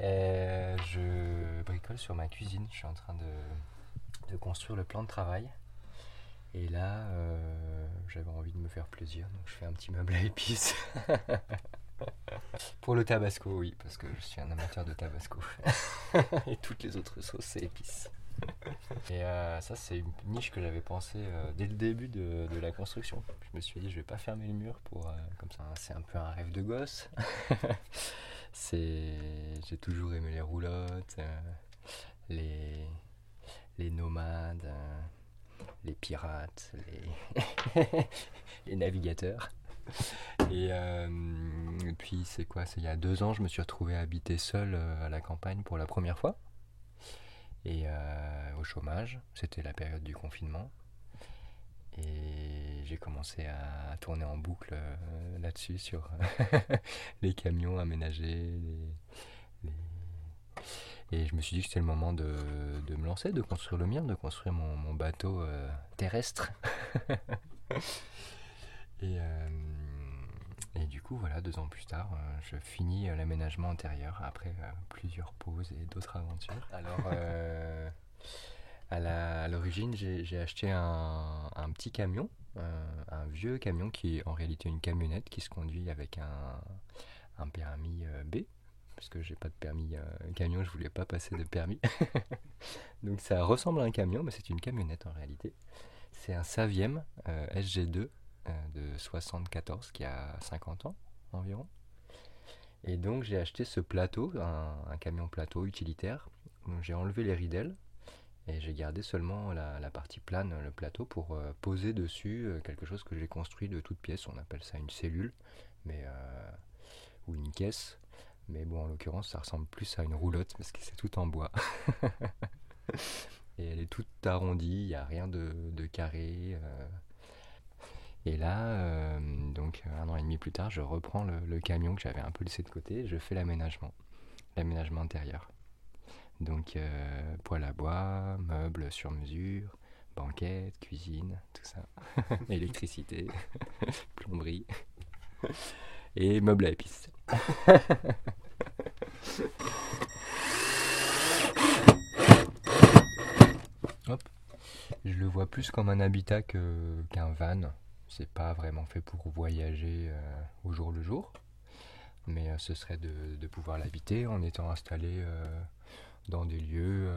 Euh, je bricole sur ma cuisine. Je suis en train de, construire le plan de travail. Et là, euh, j'avais envie de me faire plaisir, donc je fais un petit meuble à épices. Pour le tabasco, oui, parce que je suis un amateur de tabasco. Et toutes les autres sauces, c'est épices. Et euh, ça, c'est une niche que j'avais pensé euh, dès le début de, la construction. Je me suis dit, je vais pas fermer le mur pour euh, comme ça. C'est un peu un rêve de gosse. c'est, j'ai toujours aimé les roulottes, les les nomades, les pirates, les les navigateurs. Et, puis c'est quoi? C'est il y a deux ans, je me suis retrouvé habité seul à la campagne pour la première fois et euh, au chômage. C'était la période du confinement. Et j'ai commencé à tourner en boucle euh, là-dessus sur les camions aménagés. Et je me suis dit que c'était le moment de, me lancer, de construire le mien, de construire mon, bateau euh, terrestre. et du coup, voilà, deux ans plus tard, euh, je finis euh, l'aménagement intérieur après euh, plusieurs pauses et d'autres aventures. Alors, à l'origine, j'ai acheté un, petit camion, un vieux camion qui est en réalité une camionnette qui se conduit avec un, permis B. Parce que j'ai pas de permis euh, camion, je voulais pas passer de permis. Donc ça ressemble à un camion, mais c'est une camionnette en réalité. C'est un Saviem euh, SG2 euh, de 74 qui a 50 ans environ. Et donc j'ai acheté ce plateau, un, camion plateau utilitaire. J'ai enlevé les ridelles et j'ai gardé seulement la, partie plane, le plateau, pour euh, poser dessus euh, quelque chose que j'ai construit de toutes pièces. On appelle ça une cellule, mais euh, ou une caisse. Mais bon, en l'occurrence, ça ressemble plus à une roulotte parce que c'est tout en bois. et elle est toute arrondie, il n'y a rien de carré. Et là, euh, donc un an et demi plus tard, je reprends le, camion que j'avais un peu laissé de côté je fais l'aménagement, l'aménagement intérieur. Donc euh, poêle à bois, meubles sur mesure, banquette, cuisine, tout ça. Électricité, plomberie et meubles à épices. Hop. Je le vois plus comme un habitat qu'un van. C'est pas vraiment fait pour voyager euh, au jour le jour. Mais euh, ce serait de, pouvoir l'habiter en étant installé euh, dans des lieux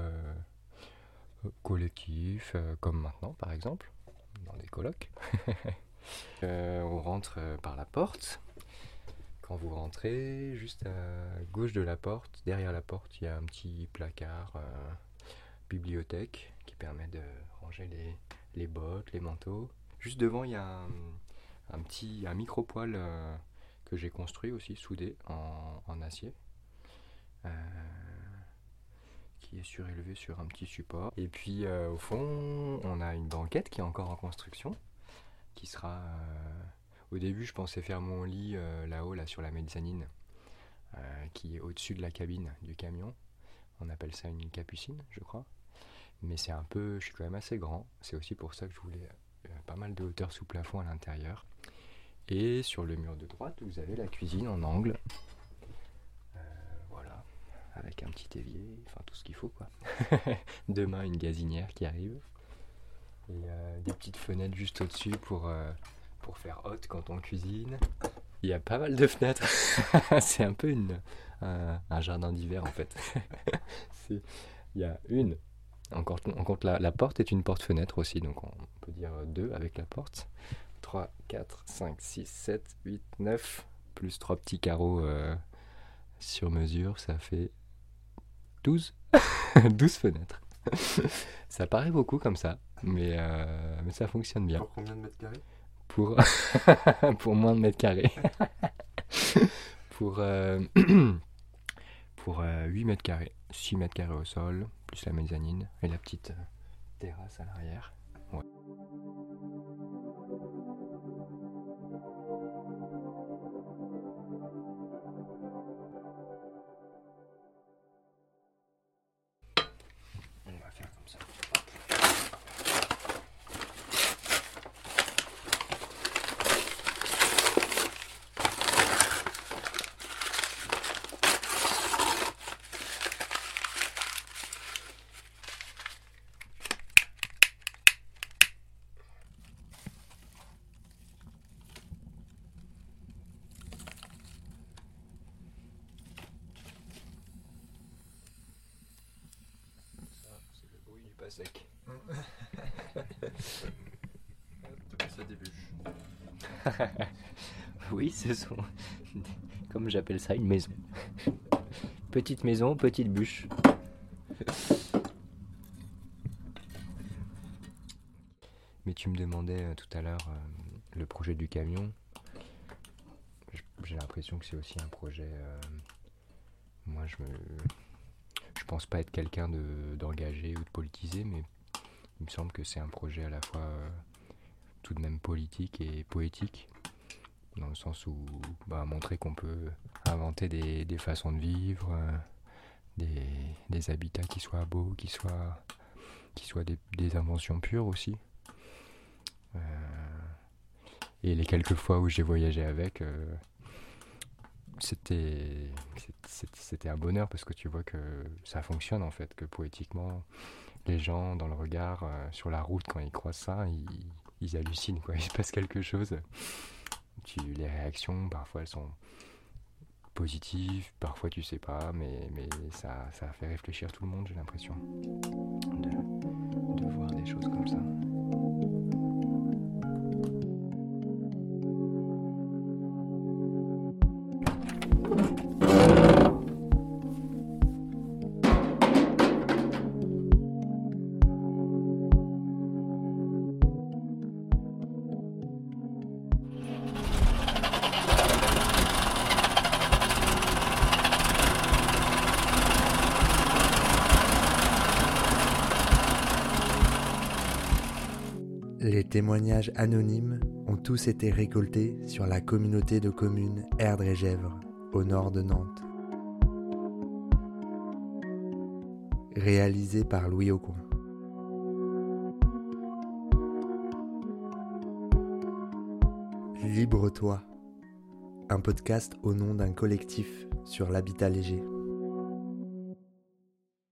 collectifs, comme maintenant par exemple, dans des. Euh, on rentre par la porte. Quand vous rentrez, juste à gauche de la porte, derrière la porte, il y a un petit placard bibliothèque qui permet de ranger les bottes, les manteaux. Juste devant, il y a un, petit micro-poêle euh, que j'ai construit aussi, soudé en, acier. Euh, qui est surélevé sur un petit support. Et puis euh, au fond, on a une banquette qui est encore en construction, qui sera... au début, je pensais faire mon lit là-haut, là sur la mezzanine, qui est au-dessus de la cabine du camion. On appelle ça une capucine, je crois. Mais c'est un peu, je suis quand même assez grand. C'est aussi pour ça que je voulais pas mal de hauteur sous plafond à l'intérieur. Et sur le mur de droite, vous avez la cuisine en angle. Euh, voilà, avec un petit évier, enfin tout ce qu'il faut quoi. Demain, une gazinière qui arrive. Et euh, des petites fenêtres juste au-dessus pour, euh, pour faire haute quand on cuisine. Il y a pas mal de fenêtres. c'est un peu une, un, jardin d'hiver en fait. il y a une. On compte, la, la, porte est une porte-fenêtre aussi, donc on peut dire deux avec la porte. 3, 4, 5, 6, 7, 8, 9, plus trois petits carreaux euh, sur mesure, ça fait 12. 12 fenêtres. ça paraît beaucoup comme ça, mais, euh, mais ça fonctionne bien. Pour combien de mètres carrés? Pour, pour moins de mètres carrés. pour, euh, pour 8 mètres carrés. 6 mètres carrés au sol, plus la mezzanine et la petite terrasse à l'arrière. Ouais. Sec. ça oui, ce sont, comme j'appelle ça, une maison. Petite maison, petite bûche. Mais tu me demandais euh, tout à l'heure euh, le projet du camion. J'ai l'impression que c'est aussi un projet. Euh, moi, je me je pense pas être quelqu'un d'engagé ou de politisé, mais il me semble que c'est un projet à la fois euh, tout de même politique et poétique, dans le sens où bah, montrer qu'on peut inventer des, façons de vivre, euh, des, habitats qui soient beaux, qui soient, qui soient des, inventions pures aussi. Euh, et les quelques fois où j'ai voyagé avec, c'était c'était un bonheur parce que tu vois que ça fonctionne en fait, que poétiquement, les gens dans le regard, euh, sur la route, quand ils croisent ça, ils, hallucinent, quoi. il se passe quelque chose. Les réactions, parfois elles sont positives, parfois tu sais pas, mais, mais ça, ça fait réfléchir tout le monde, j'ai l'impression, de voir des choses comme ça. Témoignages anonymes ont tous été récoltés sur la communauté de communes Erdre et Gèvres, au nord de Nantes. Réalisé par Louis Aucoin. Libre-toi, un podcast au nom d'un collectif sur l'habitat léger.